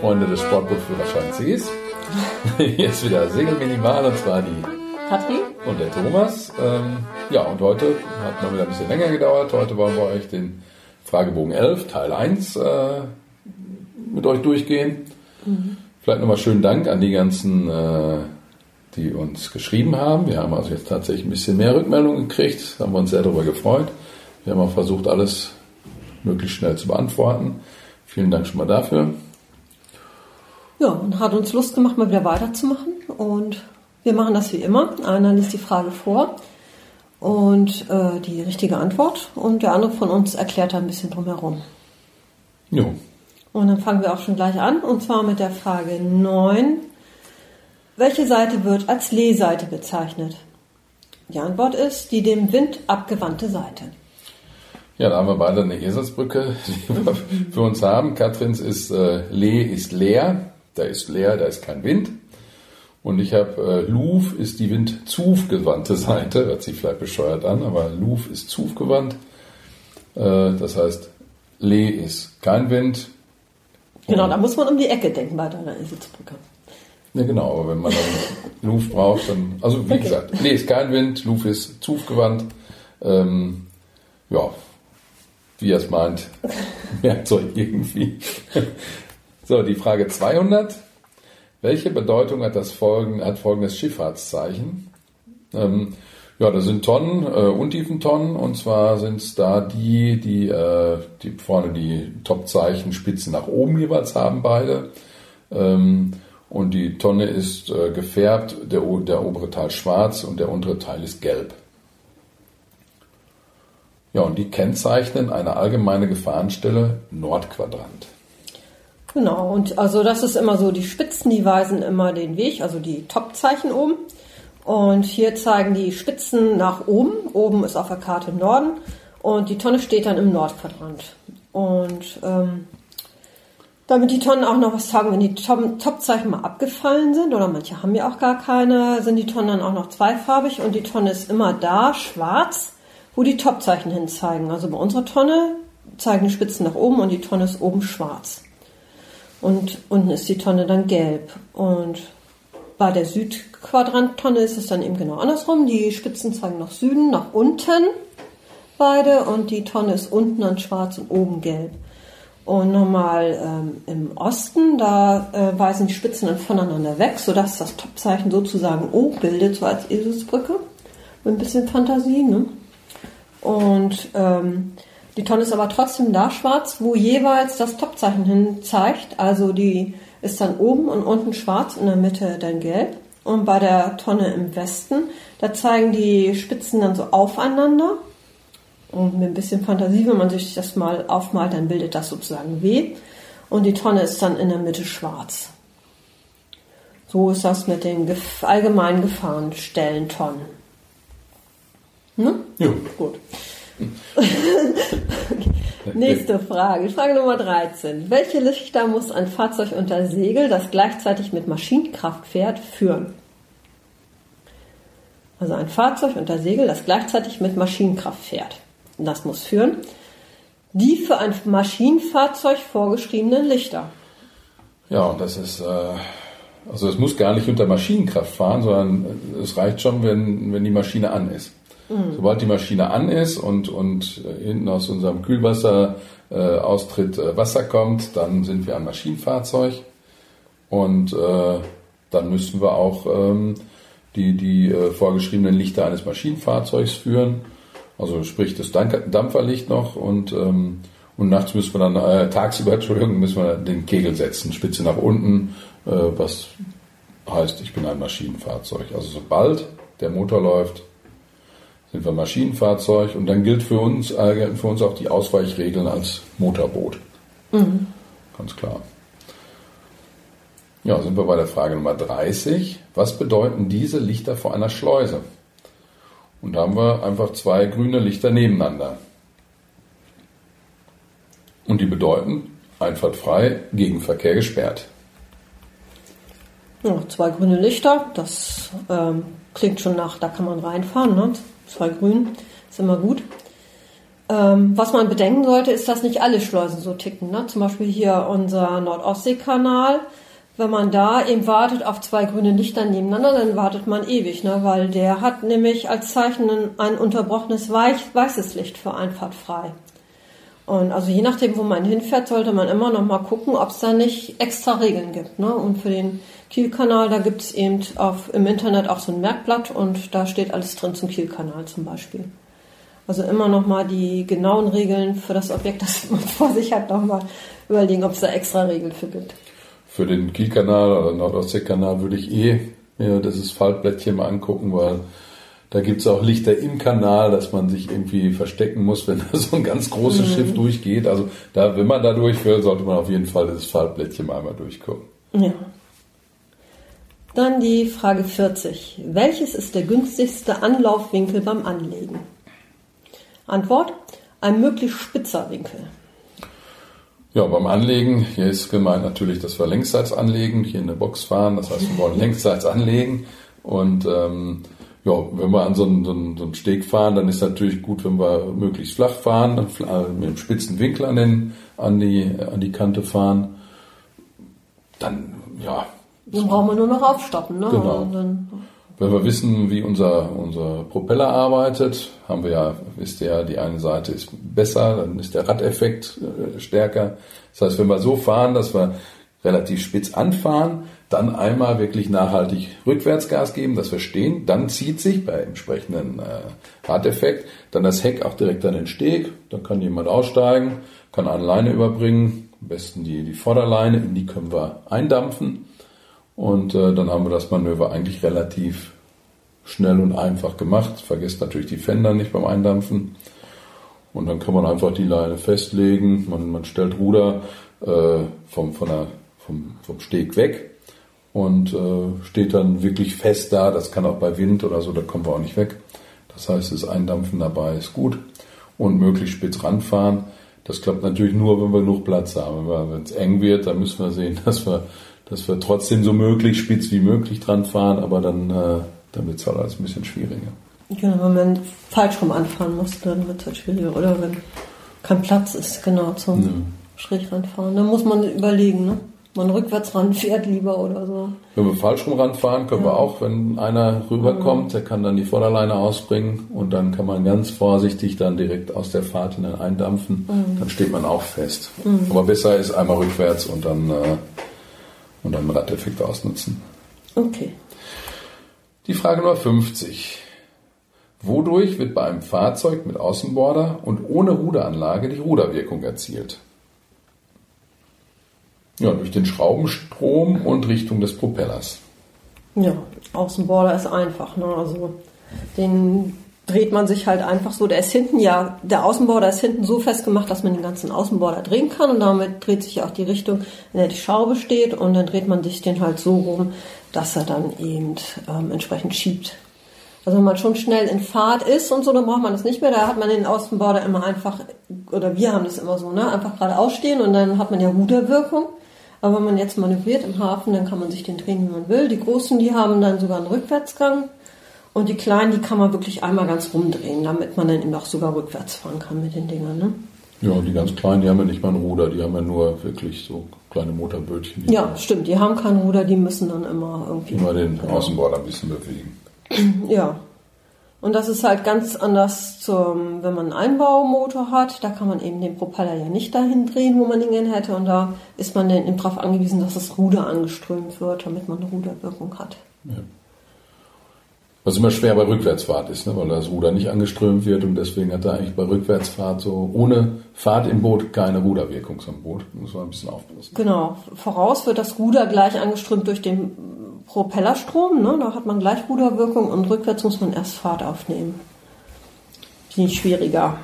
Freunde des Sportbootführerschein Cs. Hier ist wieder Segel Minimal und zwar die Katrin und der Thomas. Ähm, ja, und heute hat noch wieder ein bisschen länger gedauert. Heute wollen wir euch den Fragebogen 11, Teil 1, äh, mit euch durchgehen. Mhm. Vielleicht nochmal schönen Dank an die ganzen, äh, die uns geschrieben haben. Wir haben also jetzt tatsächlich ein bisschen mehr Rückmeldungen gekriegt. Da haben wir uns sehr darüber gefreut. Wir haben auch versucht, alles möglichst schnell zu beantworten. Vielen Dank schon mal dafür. Ja, und hat uns Lust gemacht, mal wieder weiterzumachen. Und wir machen das wie immer. Einer liest die Frage vor und äh, die richtige Antwort und der andere von uns erklärt da ein bisschen drumherum. Jo. Und dann fangen wir auch schon gleich an und zwar mit der Frage 9. Welche Seite wird als Lehseite bezeichnet? Die Antwort ist die dem Wind abgewandte Seite. Ja, da haben wir beide eine Eselsbrücke, die wir für uns haben. Katrins ist äh, Lee ist leer, da ist leer, da ist kein Wind. Und ich habe äh, Luf ist die windzufgewandte Seite, hört sich vielleicht bescheuert an, aber Luf ist zufgewandt. Äh, das heißt, Lee ist kein Wind. Genau, da muss man um die Ecke denken bei deiner Eselsbrücke. Ja, genau, aber wenn man dann Luf braucht, dann, also wie okay. gesagt, Lee ist kein Wind, Luf ist zufgewandt. Ähm, ja, wie er es meint, Werkzeug irgendwie. So, die Frage 200. Welche Bedeutung hat das folgende, hat folgendes Schifffahrtszeichen? Ähm, ja, das sind Tonnen, äh, Untiefentonnen, und zwar sind es da die, die, äh, die vorne die Topzeichen Spitzen nach oben jeweils haben, beide. Ähm, und die Tonne ist äh, gefärbt, der, der obere Teil schwarz und der untere Teil ist gelb. Ja, und die kennzeichnen eine allgemeine Gefahrenstelle Nordquadrant. Genau, und also das ist immer so, die Spitzen, die weisen immer den Weg, also die Topzeichen oben. Und hier zeigen die Spitzen nach oben. Oben ist auf der Karte Norden und die Tonne steht dann im Nordquadrant. Und ähm, damit die Tonnen auch noch was sagen, wenn die Topzeichen mal abgefallen sind, oder manche haben ja auch gar keine, sind die Tonnen dann auch noch zweifarbig und die Tonne ist immer da, schwarz wo die Topzeichen hin zeigen. Also bei unserer Tonne zeigen die Spitzen nach oben und die Tonne ist oben schwarz. Und unten ist die Tonne dann gelb. Und bei der Südquadranttonne ist es dann eben genau andersrum. Die Spitzen zeigen nach Süden, nach unten beide und die Tonne ist unten dann schwarz und oben gelb. Und nochmal ähm, im Osten, da äh, weisen die Spitzen dann voneinander weg, sodass das Topzeichen sozusagen O bildet, so als Eselsbrücke. Mit ein bisschen Fantasie, ne? Und ähm, die Tonne ist aber trotzdem da schwarz, wo jeweils das Topzeichen hin zeigt. Also die ist dann oben und unten schwarz, in der Mitte dann gelb. Und bei der Tonne im Westen, da zeigen die Spitzen dann so aufeinander. Und mit ein bisschen Fantasie, wenn man sich das mal aufmalt, dann bildet das sozusagen W. Und die Tonne ist dann in der Mitte schwarz. So ist das mit den allgemeinen Gefahrenstellen Tonnen. Ne? Ja. Gut. Nächste Frage. Frage Nummer 13. Welche Lichter muss ein Fahrzeug unter Segel, das gleichzeitig mit Maschinenkraft fährt, führen? Also ein Fahrzeug unter Segel, das gleichzeitig mit Maschinenkraft fährt. Das muss führen die für ein Maschinenfahrzeug vorgeschriebenen Lichter. Ja, und das ist, äh, also es muss gar nicht unter Maschinenkraft fahren, sondern es reicht schon, wenn, wenn die Maschine an ist. Mhm. Sobald die Maschine an ist und, und äh, hinten aus unserem Kühlwasser äh, Austritt äh, Wasser kommt, dann sind wir ein Maschinenfahrzeug und äh, dann müssen wir auch ähm, die, die äh, vorgeschriebenen Lichter eines Maschinenfahrzeugs führen. Also sprich das Dampferlicht noch und, ähm, und nachts müssen wir dann, äh, tagsüber, Entschuldigung, müssen wir den Kegel setzen, Spitze nach unten, äh, was heißt, ich bin ein Maschinenfahrzeug. Also sobald der Motor läuft, sind wir Maschinenfahrzeug und dann gilt für uns, äh, für uns auch die Ausweichregeln als Motorboot. Mhm. Ganz klar. Ja, sind wir bei der Frage Nummer 30. Was bedeuten diese Lichter vor einer Schleuse? Und da haben wir einfach zwei grüne Lichter nebeneinander. Und die bedeuten Einfahrt frei, Gegenverkehr gesperrt. Ja, zwei grüne Lichter, das ähm, klingt schon nach, da kann man reinfahren. Ne? Zwei grün, ist immer gut. Ähm, was man bedenken sollte, ist, dass nicht alle Schleusen so ticken. Ne? Zum Beispiel hier unser Nordostseekanal. Wenn man da eben wartet auf zwei grüne Lichter nebeneinander, dann wartet man ewig, ne? weil der hat nämlich als Zeichen ein unterbrochenes Weich, weißes Licht für Einfahrt frei. Und also je nachdem, wo man hinfährt, sollte man immer noch mal gucken, ob es da nicht extra Regeln gibt. Ne? Und für den Kielkanal, da gibt es eben auf, im Internet auch so ein Merkblatt und da steht alles drin zum Kielkanal zum Beispiel. Also immer noch mal die genauen Regeln für das Objekt, das man vor sich hat, noch mal überlegen, ob es da extra Regeln für gibt. Für den Kielkanal oder Nordostseekanal würde ich eh mir dieses Faltblättchen mal angucken, weil da gibt es auch Lichter im Kanal, dass man sich irgendwie verstecken muss, wenn da so ein ganz großes mhm. Schiff durchgeht. Also da, wenn man da durchfährt, sollte man auf jeden Fall dieses Faltblättchen einmal durchgucken. Ja. Dann die Frage 40. Welches ist der günstigste Anlaufwinkel beim Anlegen? Antwort: Ein möglichst spitzer Winkel. Ja, beim Anlegen, hier ist gemeint natürlich, dass wir längsseits anlegen, hier in der Box fahren, das heißt, wir wollen längsseits anlegen. Und ähm, ja, wenn wir an so einen, so, einen, so einen Steg fahren, dann ist natürlich gut, wenn wir möglichst flach fahren, mit einem spitzen Winkel an, den, an, die, an die Kante fahren. Dann, ja, dann brauchen wir nur noch aufstoppen. Ne? Genau. Wenn wir wissen, wie unser, unser Propeller arbeitet, haben wir ja, wisst ihr ja, die eine Seite ist besser, dann ist der Radeffekt äh, stärker. Das heißt, wenn wir so fahren, dass wir relativ spitz anfahren, dann einmal wirklich nachhaltig Rückwärtsgas geben, dass wir stehen, dann zieht sich bei entsprechendem äh, Radeffekt dann das Heck auch direkt an den Steg, dann kann jemand aussteigen, kann eine Leine überbringen, am besten die, die Vorderleine, in die können wir eindampfen und äh, dann haben wir das Manöver eigentlich relativ schnell und einfach gemacht. Vergesst natürlich die Fender nicht beim Eindampfen. Und dann kann man einfach die Leine festlegen. Man, man stellt Ruder äh, vom, von der, vom, vom Steg weg und äh, steht dann wirklich fest da. Das kann auch bei Wind oder so, da kommen wir auch nicht weg. Das heißt, das Eindampfen dabei ist gut und möglichst spitz ranfahren. Das klappt natürlich nur, wenn wir genug Platz haben. Wenn es eng wird, dann müssen wir sehen, dass wir dass wir trotzdem so möglich spitz wie möglich dran fahren, aber dann, äh, dann wird es halt alles ein bisschen schwieriger. Genau, wenn man falsch rum anfahren muss, dann wird es halt schwieriger. Oder wenn kein Platz ist, genau, zum ja. schräg ranfahren. Dann muss man überlegen, ne? Man rückwärts ranfährt lieber oder so. Wenn wir falsch rum ranfahren, können ja. wir auch, wenn einer rüberkommt, der kann dann die Vorderleine ausbringen und dann kann man ganz vorsichtig dann direkt aus der Fahrt hinein eindampfen. Mhm. Dann steht man auch fest. Mhm. Aber besser ist einmal rückwärts und dann äh, und dann Radeffekt ausnutzen. Okay. Die Frage Nummer 50. Wodurch wird bei einem Fahrzeug mit Außenborder und ohne Ruderanlage die Ruderwirkung erzielt? Ja, durch den Schraubenstrom und Richtung des Propellers. Ja, Außenborder ist einfach. Ne? Also den dreht man sich halt einfach so. Der ist hinten ja, der Außenborder ist hinten so festgemacht, dass man den ganzen Außenborder drehen kann und damit dreht sich auch die Richtung, in der die Schraube steht und dann dreht man sich den halt so rum, dass er dann eben ähm, entsprechend schiebt. Also wenn man schon schnell in Fahrt ist und so, dann braucht man das nicht mehr. Da hat man den Außenborder immer einfach, oder wir haben das immer so, ne, einfach gerade ausstehen und dann hat man ja Ruderwirkung. Aber wenn man jetzt manövriert im Hafen, dann kann man sich den drehen, wie man will. Die Großen, die haben dann sogar einen Rückwärtsgang und die kleinen, die kann man wirklich einmal ganz rumdrehen, damit man dann eben auch sogar rückwärts fahren kann mit den Dingern. Ne? Ja, und die ganz kleinen, die haben ja nicht mal ein Ruder, die haben ja nur wirklich so kleine Motorbötchen. Ja, stimmt, die haben kein Ruder, die müssen dann immer irgendwie. Immer den genau. Außenborder ein bisschen bewegen. Ja. Und das ist halt ganz anders zum, wenn man einen Einbaumotor hat, da kann man eben den Propeller ja nicht dahin drehen, wo man ihn gerne hätte. Und da ist man dann eben darauf angewiesen, dass das Ruder angeströmt wird, damit man eine Ruderwirkung hat. Ja. Was immer schwer bei Rückwärtsfahrt ist, ne? weil das Ruder nicht angeströmt wird und deswegen hat er eigentlich bei Rückwärtsfahrt so ohne Fahrt im Boot keine Ruderwirkung zum Boot. Muss man ein bisschen aufpassen. Genau. Voraus wird das Ruder gleich angeströmt durch den Propellerstrom. Ne? Da hat man gleich Ruderwirkung und rückwärts muss man erst Fahrt aufnehmen. Die schwieriger.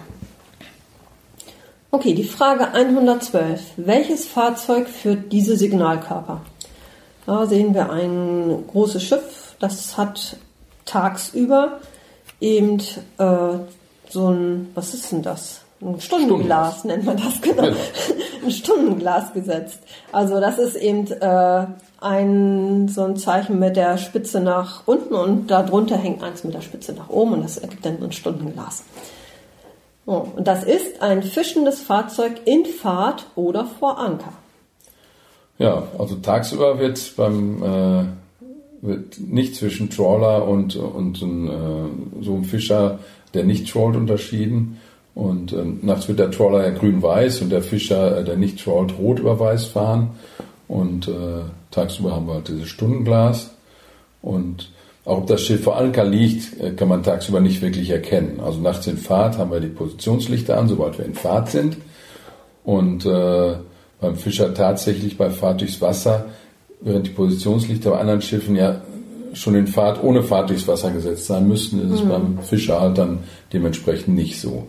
Okay, die Frage 112. Welches Fahrzeug führt diese Signalkörper? Da sehen wir ein großes Schiff, das hat tagsüber eben äh, so ein, was ist denn das? Ein Stundenglas, Stundenglas. nennt man das genau. genau. ein Stundenglas gesetzt. Also das ist eben äh, ein so ein Zeichen mit der Spitze nach unten und darunter hängt eins mit der Spitze nach oben und das ergibt dann ein Stundenglas. Oh, und das ist ein fischendes Fahrzeug in Fahrt oder vor Anker. Ja, also tagsüber wird beim äh, wird nicht zwischen Trawler und, und ein, äh, so einem Fischer, der nicht trawlt, unterschieden. Und äh, nachts wird der Trawler ja grün-weiß und der Fischer, äh, der nicht trawlt, rot über weiß fahren. Und äh, tagsüber haben wir halt dieses Stundenglas. Und auch ob das Schiff vor Anker liegt, äh, kann man tagsüber nicht wirklich erkennen. Also nachts in Fahrt haben wir die Positionslichter an, sobald wir in Fahrt sind. Und äh, beim Fischer tatsächlich bei Fahrt durchs Wasser, während die Positionslichter bei anderen Schiffen ja schon in Fahrt ohne Fahrt durchs Wasser gesetzt sein müssten, ist es mhm. beim Fischer halt dann dementsprechend nicht so.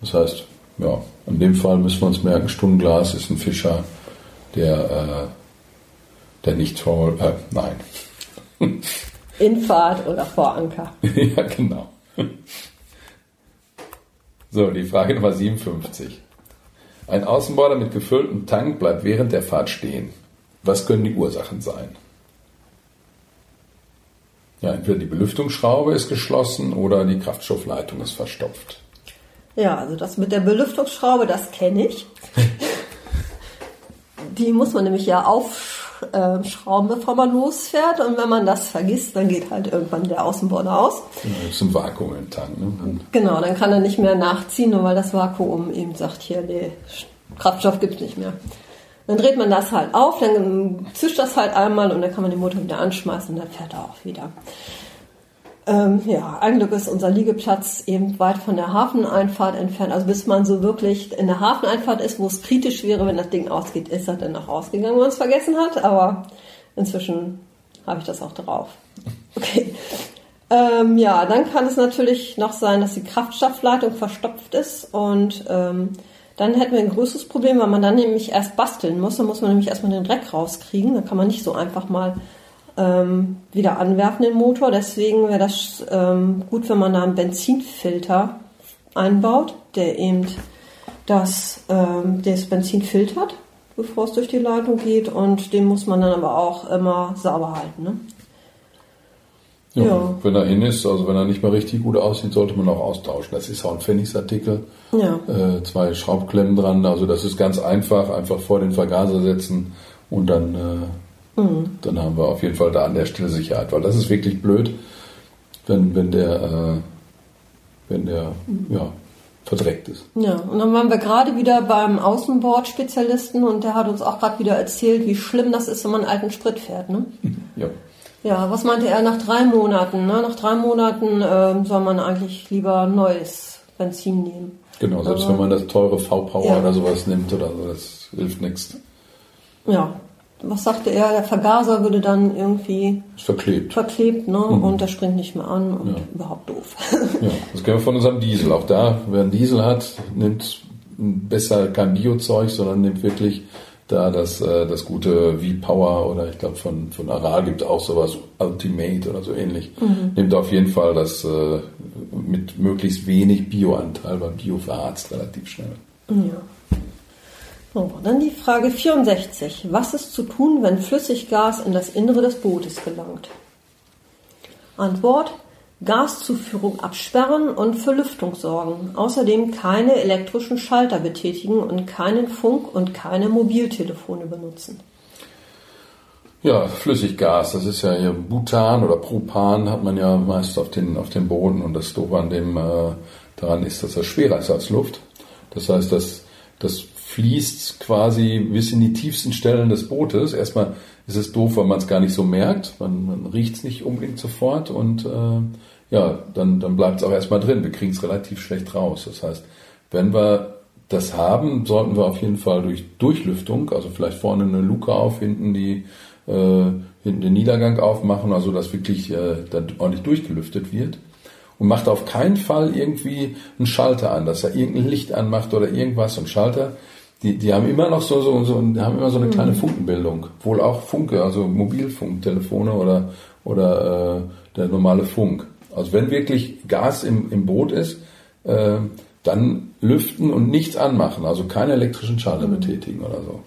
Das heißt, ja, in dem Fall müssen wir uns merken, Stundenglas ist ein Fischer, der, äh, der nicht toll, äh, nein. In Fahrt oder vor Anker. ja, genau. So, die Frage Nummer 57. Ein Außenborder mit gefülltem Tank bleibt während der Fahrt stehen. Was können die Ursachen sein? Ja, entweder die Belüftungsschraube ist geschlossen oder die Kraftstoffleitung ist verstopft. Ja, also das mit der Belüftungsschraube, das kenne ich. die muss man nämlich ja aufschrauben, bevor man losfährt. Und wenn man das vergisst, dann geht halt irgendwann der Außenborder aus. Genau, ist ein Vakuum im Tank. Ne? Genau, dann kann er nicht mehr nachziehen, nur weil das Vakuum eben sagt, hier, nee, Kraftstoff gibt es nicht mehr. Dann dreht man das halt auf, dann zischt das halt einmal und dann kann man den Motor wieder anschmeißen und dann fährt er auch wieder. Ähm, ja, ein Glück ist unser Liegeplatz eben weit von der Hafeneinfahrt entfernt. Also bis man so wirklich in der Hafeneinfahrt ist, wo es kritisch wäre, wenn das Ding ausgeht, ist er dann auch ausgegangen, wenn man es vergessen hat. Aber inzwischen habe ich das auch drauf. Okay. Ähm, ja, dann kann es natürlich noch sein, dass die Kraftstoffleitung verstopft ist und ähm, dann hätten wir ein größeres Problem, weil man dann nämlich erst basteln muss. Dann muss man nämlich erstmal den Dreck rauskriegen. Dann kann man nicht so einfach mal ähm, wieder anwerfen, den Motor. Deswegen wäre das ähm, gut, wenn man da einen Benzinfilter einbaut, der eben das, ähm, das Benzin filtert, bevor es durch die Leitung geht. Und den muss man dann aber auch immer sauber halten. Ne? Ja, ja. Wenn er hin ist, also wenn er nicht mehr richtig gut aussieht, sollte man auch austauschen. Das ist auch ein Pfennigsartikel. Ja. Äh, zwei Schraubklemmen dran. Also das ist ganz einfach. Einfach vor den Vergaser setzen und dann, äh, mhm. dann haben wir auf jeden Fall da an der Stelle Sicherheit. Weil das ist wirklich blöd, wenn, wenn der, äh, wenn der, ja, verdreckt ist. Ja, und dann waren wir gerade wieder beim Außenbordspezialisten und der hat uns auch gerade wieder erzählt, wie schlimm das ist, wenn man alten Sprit fährt, ne? Ja. Ja, was meinte er nach drei Monaten? Ne? Nach drei Monaten äh, soll man eigentlich lieber neues Benzin nehmen. Genau, selbst Aber, wenn man das teure V-Power ja. oder sowas nimmt oder so, das hilft nichts. Ja, was sagte er? Der Vergaser würde dann irgendwie verklebt, verklebt ne? Mhm. und der springt nicht mehr an und ja. überhaupt doof. ja, das kennen wir von unserem Diesel. Auch da, wer einen Diesel hat, nimmt besser kein Biozeug, sondern nimmt wirklich da das, äh, das gute V-Power oder ich glaube von, von Aral gibt auch sowas, Ultimate oder so ähnlich. Mhm. Nimmt auf jeden Fall das äh, mit möglichst wenig Bioanteil beim Bio verharzt relativ schnell. Ja. So, dann die Frage 64. Was ist zu tun, wenn Flüssiggas in das Innere des Bootes gelangt? Antwort. Gaszuführung absperren und für Lüftung sorgen. Außerdem keine elektrischen Schalter betätigen und keinen Funk und keine Mobiltelefone benutzen. Ja, Flüssiggas, das ist ja hier Butan oder Propan, hat man ja meist auf den, auf den Boden und das Doofe an dem äh, daran ist, dass das schwerer ist als Luft. Das heißt, das, das fließt quasi bis in die tiefsten Stellen des Bootes. Erstmal ist es doof, weil man es gar nicht so merkt. Man, man riecht es nicht unbedingt sofort und äh, ja, dann, dann bleibt es auch erstmal drin. Wir kriegen es relativ schlecht raus. Das heißt, wenn wir das haben, sollten wir auf jeden Fall durch Durchlüftung, also vielleicht vorne eine Luke auf, hinten die äh, hinten den Niedergang aufmachen, also dass wirklich äh, dann ordentlich durchgelüftet wird. Und macht auf keinen Fall irgendwie einen Schalter an, dass er irgendein Licht anmacht oder irgendwas. Und Schalter die, die haben immer noch so, so, so, haben immer so eine kleine mhm. Funkenbildung. Wohl auch Funke, also Mobilfunktelefone oder, oder äh, der normale Funk. Also wenn wirklich Gas im, im Boot ist, äh, dann lüften und nichts anmachen, also keine elektrischen Schalter mhm. betätigen oder so.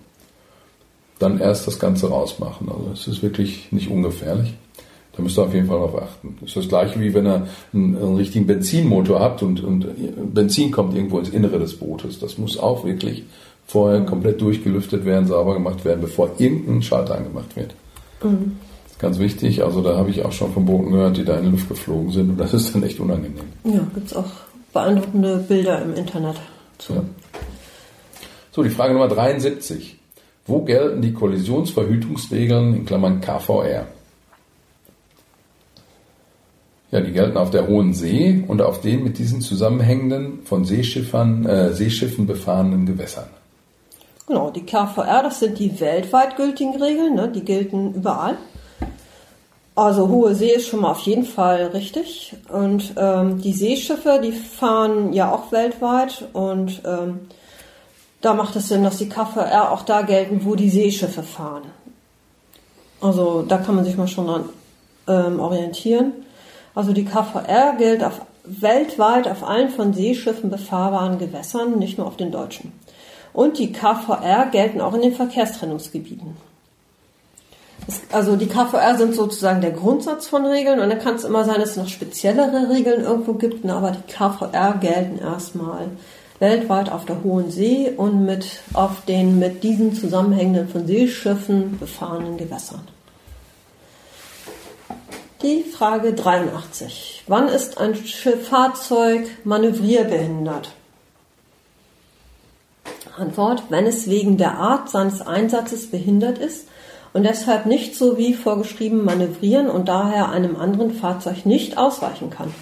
Dann erst das Ganze rausmachen. Also es ist wirklich nicht ungefährlich. Da müsst ihr auf jeden Fall darauf achten. Das ist das gleiche wie wenn ihr einen, einen richtigen Benzinmotor habt und, und Benzin kommt irgendwo ins Innere des Bootes. Das muss auch wirklich vorher komplett durchgelüftet werden, sauber gemacht werden, bevor irgendein Schalter angemacht wird. Mhm. Ganz wichtig, also da habe ich auch schon von Booten gehört, die da in die Luft geflogen sind und das ist dann echt unangenehm. Ja, gibt es auch beeindruckende Bilder im Internet zu. Ja. So, die Frage Nummer 73. Wo gelten die Kollisionsverhütungsregeln in Klammern KVR? Ja, die gelten auf der Hohen See und auf den mit diesen zusammenhängenden, von Seeschiffern, äh, Seeschiffen befahrenen Gewässern. Genau, die KVR, das sind die weltweit gültigen Regeln, ne? die gelten überall. Also hohe See ist schon mal auf jeden Fall richtig. Und ähm, die Seeschiffe, die fahren ja auch weltweit und ähm, da macht es Sinn, dass die KVR auch da gelten, wo die Seeschiffe fahren. Also da kann man sich mal schon dran ähm, orientieren. Also die KVR gilt auf, weltweit auf allen von Seeschiffen befahrbaren Gewässern, nicht nur auf den deutschen. Und die KVR gelten auch in den Verkehrstrennungsgebieten. Es, also die KVR sind sozusagen der Grundsatz von Regeln und dann kann es immer sein, dass es noch speziellere Regeln irgendwo gibt, aber die KVR gelten erstmal weltweit auf der Hohen See und mit auf den mit diesen zusammenhängenden von Seeschiffen befahrenen Gewässern. Die Frage 83. Wann ist ein Fahrzeug manövrierbehindert? Antwort, wenn es wegen der Art seines Einsatzes behindert ist und deshalb nicht so wie vorgeschrieben manövrieren und daher einem anderen Fahrzeug nicht ausweichen kann.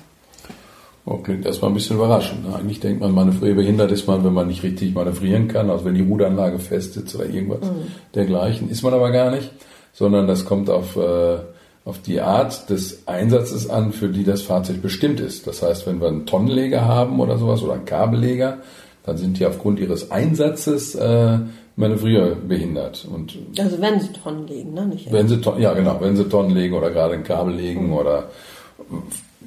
Oh, klingt erstmal ein bisschen überraschend. Eigentlich denkt man, manövrierbehindert ist man, wenn man nicht richtig manövrieren kann, also wenn die Ruderanlage fest sitzt oder irgendwas mhm. dergleichen. Ist man aber gar nicht, sondern das kommt auf, äh, auf die Art des Einsatzes an, für die das Fahrzeug bestimmt ist. Das heißt, wenn wir einen Tonnenleger haben oder sowas oder einen Kabelleger, dann sind die aufgrund ihres Einsatzes äh, manövrierbehindert. Und also wenn sie Tonnen legen, ne? Nicht wenn sie ja genau, wenn sie Tonnen legen oder gerade ein Kabel legen mhm. oder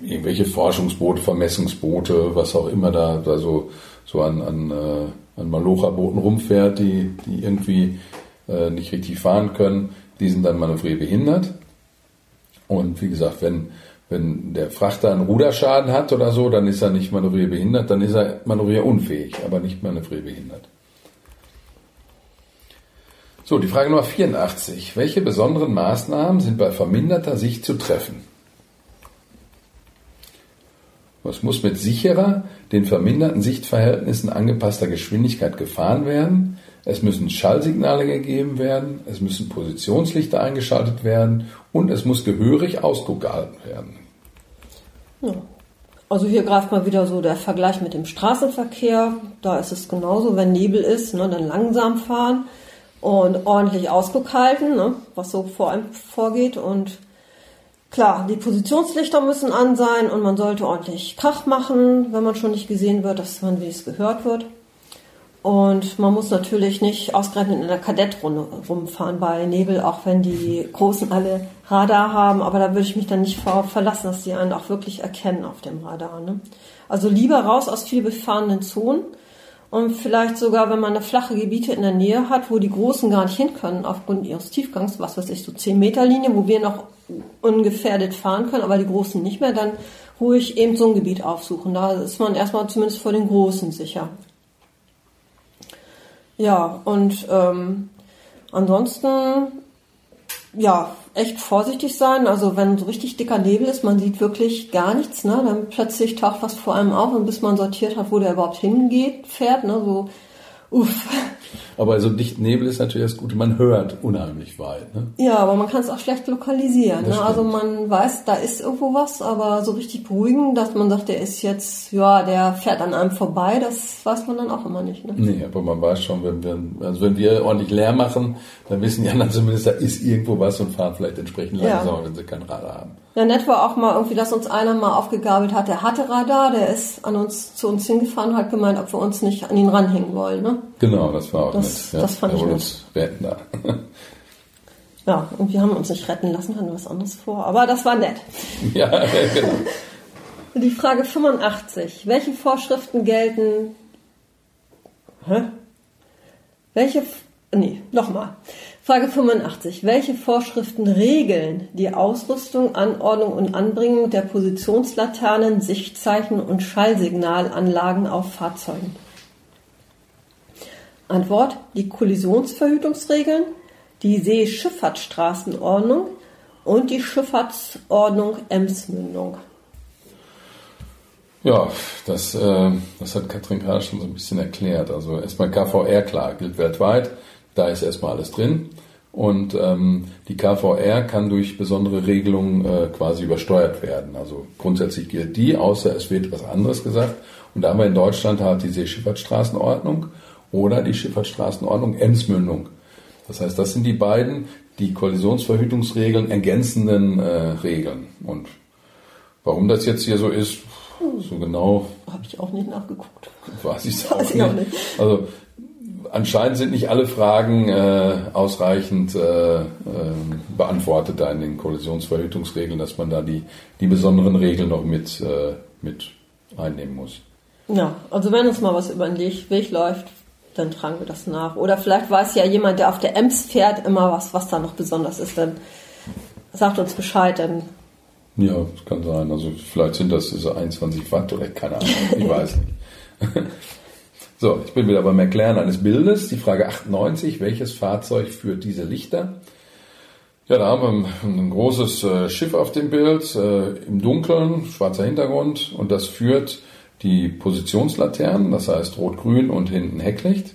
irgendwelche Forschungsboote, Vermessungsboote, was auch immer da, da so, so an, an, äh, an Malocha-Booten rumfährt, die, die irgendwie äh, nicht richtig fahren können, die sind dann manövrierbehindert. Und wie gesagt, wenn, wenn der Frachter einen Ruderschaden hat oder so, dann ist er nicht manövrierbehindert, dann ist er manövrierunfähig, aber nicht manövrierbehindert. So, die Frage Nummer 84. Welche besonderen Maßnahmen sind bei verminderter Sicht zu treffen? Es muss mit sicherer, den verminderten Sichtverhältnissen angepasster Geschwindigkeit gefahren werden. Es müssen Schallsignale gegeben werden. Es müssen Positionslichter eingeschaltet werden. Und es muss gehörig Ausguck gehalten werden. Ja. Also hier greift mal wieder so der Vergleich mit dem Straßenverkehr. Da ist es genauso, wenn Nebel ist, ne, dann langsam fahren und ordentlich Ausguck halten, ne, was so vor einem vorgeht und Klar, die Positionslichter müssen an sein und man sollte ordentlich Krach machen, wenn man schon nicht gesehen wird, dass man wenigstens gehört wird. Und man muss natürlich nicht ausgerechnet in der Kadettrunde rumfahren bei Nebel, auch wenn die Großen alle Radar haben. Aber da würde ich mich dann nicht verlassen, dass die einen auch wirklich erkennen auf dem Radar. Ne? Also lieber raus aus viel befahrenen Zonen und vielleicht sogar, wenn man eine flache Gebiete in der Nähe hat, wo die Großen gar nicht hin können aufgrund ihres Tiefgangs, was weiß ich, so 10 Meter Linie, wo wir noch ungefährdet fahren können, aber die Großen nicht mehr, dann ruhig eben so ein Gebiet aufsuchen. Da ist man erstmal zumindest vor den Großen sicher. Ja, und ähm, ansonsten ja, echt vorsichtig sein. Also wenn so richtig dicker Nebel ist, man sieht wirklich gar nichts, ne? Dann plötzlich taucht was vor einem auf und bis man sortiert hat, wo der überhaupt hingeht, fährt, ne? So, uff. Aber so dicht Nebel ist natürlich das Gute, man hört unheimlich weit. Ne? Ja, aber man kann es auch schlecht lokalisieren. Ne? Also man weiß, da ist irgendwo was, aber so richtig beruhigen, dass man sagt, der ist jetzt, ja, der fährt an einem vorbei, das weiß man dann auch immer nicht. Ne? Nee, aber man weiß schon, wenn wir, also wenn wir ordentlich leer machen, dann wissen die anderen zumindest, da ist irgendwo was und fahren vielleicht entsprechend langsamer, ja. wenn sie kein Radar haben. Ja, nett war auch mal irgendwie, dass uns einer mal aufgegabelt hat, der hatte Radar, der ist an uns, zu uns hingefahren und hat gemeint, ob wir uns nicht an ihn ranhängen wollen, ne? Genau, das war das. Ja, das fand ich nett. uns retten da. ja, und wir haben uns nicht retten lassen, hatten was anderes vor, aber das war nett. ja, genau. Die Frage 85. Welche Vorschriften gelten, hä? Welche, nee, nochmal. Frage 85. Welche Vorschriften regeln die Ausrüstung, Anordnung und Anbringung der Positionslaternen, Sichtzeichen und Schallsignalanlagen auf Fahrzeugen? Antwort. Die Kollisionsverhütungsregeln, die Seeschifffahrtsstraßenordnung und die Schifffahrtsordnung Emsmündung. Ja, das, äh, das hat Katrin gerade schon so ein bisschen erklärt. Also erstmal KVR, klar, gilt weltweit. Da ist erstmal alles drin. Und ähm, die KVR kann durch besondere Regelungen äh, quasi übersteuert werden. Also grundsätzlich gilt die, außer es wird was anderes gesagt. Und da haben wir in Deutschland halt die Seeschifffahrtsstraßenordnung oder die Schifffahrtsstraßenordnung Emsmündung. Das heißt, das sind die beiden die Kollisionsverhütungsregeln ergänzenden äh, Regeln. Und warum das jetzt hier so ist, so genau. Habe ich auch nicht nachgeguckt. Weiß ich auch, nicht. auch nicht. Also anscheinend sind nicht alle Fragen äh, ausreichend äh, äh, beantwortet da in den Kollisionsverhütungsregeln, dass man da die, die besonderen Regeln noch mit, äh, mit einnehmen muss. Ja, also wenn uns mal was über den Weg läuft, dann tragen wir das nach. Oder vielleicht weiß ja jemand, der auf der Ems fährt, immer was, was da noch besonders ist. Dann sagt uns Bescheid, dann. Ja, das kann sein. Also vielleicht sind das so 21 Watt oder keine Ahnung. Ich weiß nicht. so, ich bin wieder beim Erklären eines Bildes. Die Frage 98. Welches Fahrzeug führt diese Lichter? Ja, da haben wir ein, großes äh, Schiff auf dem Bild, äh, im Dunkeln, schwarzer Hintergrund und das führt die Positionslaternen, das heißt rot-grün und hinten Hecklicht.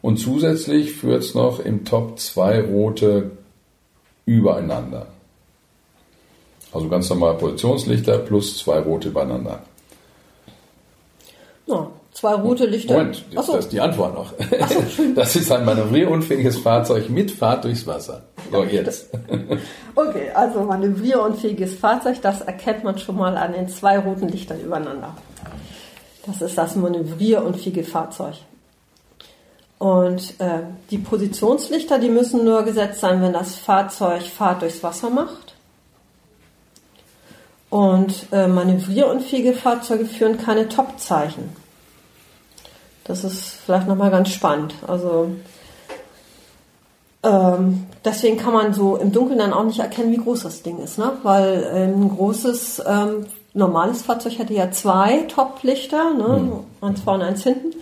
Und zusätzlich führt es noch im Top zwei rote übereinander. Also ganz normal Positionslichter plus zwei rote übereinander. Ja, zwei rote Lichter. Moment, das ist die Antwort noch. So, das ist ein manövrierunfähiges Fahrzeug mit Fahrt durchs Wasser. So, jetzt. Okay, also manövrierunfähiges Fahrzeug, das erkennt man schon mal an den zwei roten Lichtern übereinander. Das ist das manövrierunfähige Fahrzeug. Und äh, die Positionslichter, die müssen nur gesetzt sein, wenn das Fahrzeug Fahrt durchs Wasser macht. Und äh, manövrierunfähige Fahrzeuge führen keine Topzeichen. Das ist vielleicht nochmal ganz spannend. Also ähm, deswegen kann man so im Dunkeln dann auch nicht erkennen, wie groß das Ding ist, ne? Weil äh, ein großes ähm, normales Fahrzeug hätte ja zwei Toplichter, ne? Mhm. eins vorne, eins hinten.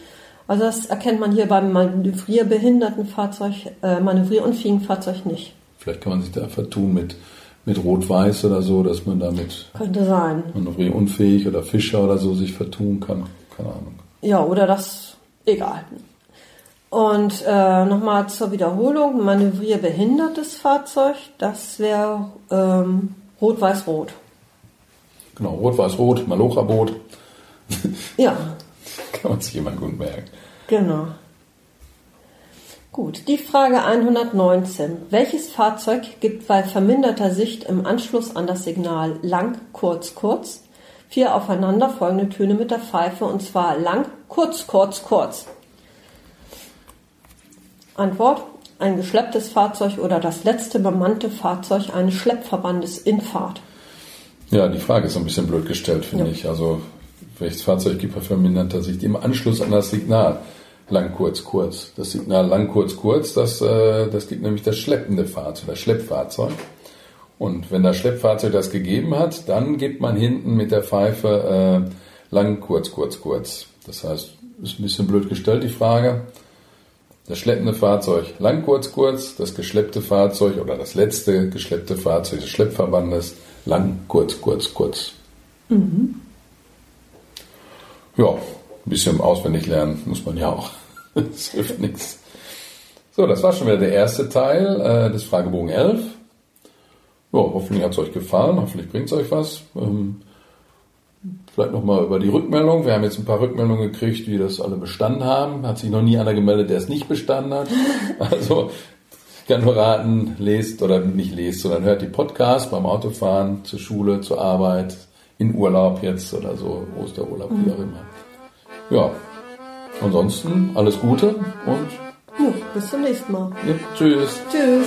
Also das erkennt man hier beim manövrierbehinderten Fahrzeug, äh, manövrierunfähigen Fahrzeug nicht. Vielleicht kann man sich da vertun mit, mit Rot-Weiß oder so, dass man damit Könnte sein. manövrierunfähig oder Fischer oder so sich vertun kann. Keine Ahnung. Ja, oder das, egal. Und äh, nochmal zur Wiederholung, manövrierbehindertes Fahrzeug, das wäre ähm, Rot-Weiß-Rot. Genau, Rot-Weiß-Rot, Malocha-Boot. Ja. Kann man sich immer gut merken. Genau. Gut, die Frage 119. Welches Fahrzeug gibt bei verminderter Sicht im Anschluss an das Signal lang, kurz, kurz vier aufeinanderfolgende Töne mit der Pfeife und zwar lang, kurz, kurz, kurz? Antwort: Ein geschlepptes Fahrzeug oder das letzte bemannte Fahrzeug eines Schleppverbandes in Fahrt. Ja, die Frage ist ein bisschen blöd gestellt, finde ja. ich. Also, welches Fahrzeug gibt bei verminderter Sicht im Anschluss an das Signal? Lang, kurz, kurz. Das Signal lang, kurz, kurz, das, äh, das gibt nämlich das schleppende Fahrzeug, das Schleppfahrzeug. Und wenn das Schleppfahrzeug das gegeben hat, dann gibt man hinten mit der Pfeife äh, lang, kurz, kurz, kurz. Das heißt, ist ein bisschen blöd gestellt, die Frage. Das schleppende Fahrzeug lang, kurz, kurz. Das geschleppte Fahrzeug oder das letzte geschleppte Fahrzeug des Schleppverbandes lang, kurz, kurz, kurz. Mhm. Ja, ein bisschen auswendig lernen muss man ja auch. Das hilft nichts. So, das war schon wieder der erste Teil äh, des Fragebogen 11. Ja, hoffentlich hat es euch gefallen, hoffentlich bringt es euch was. Ähm, vielleicht nochmal über die Rückmeldung. Wir haben jetzt ein paar Rückmeldungen gekriegt, die das alle bestanden haben. Hat sich noch nie einer gemeldet, der es nicht bestanden hat. Also kann nur raten, lest oder nicht lest, sondern hört die Podcasts beim Autofahren, zur Schule, zur Arbeit, in Urlaub jetzt oder so, Osterurlaub, mhm. wie auch immer. Ja, ansonsten alles Gute und ja, bis zum nächsten Mal. Ja, tschüss. Tschüss.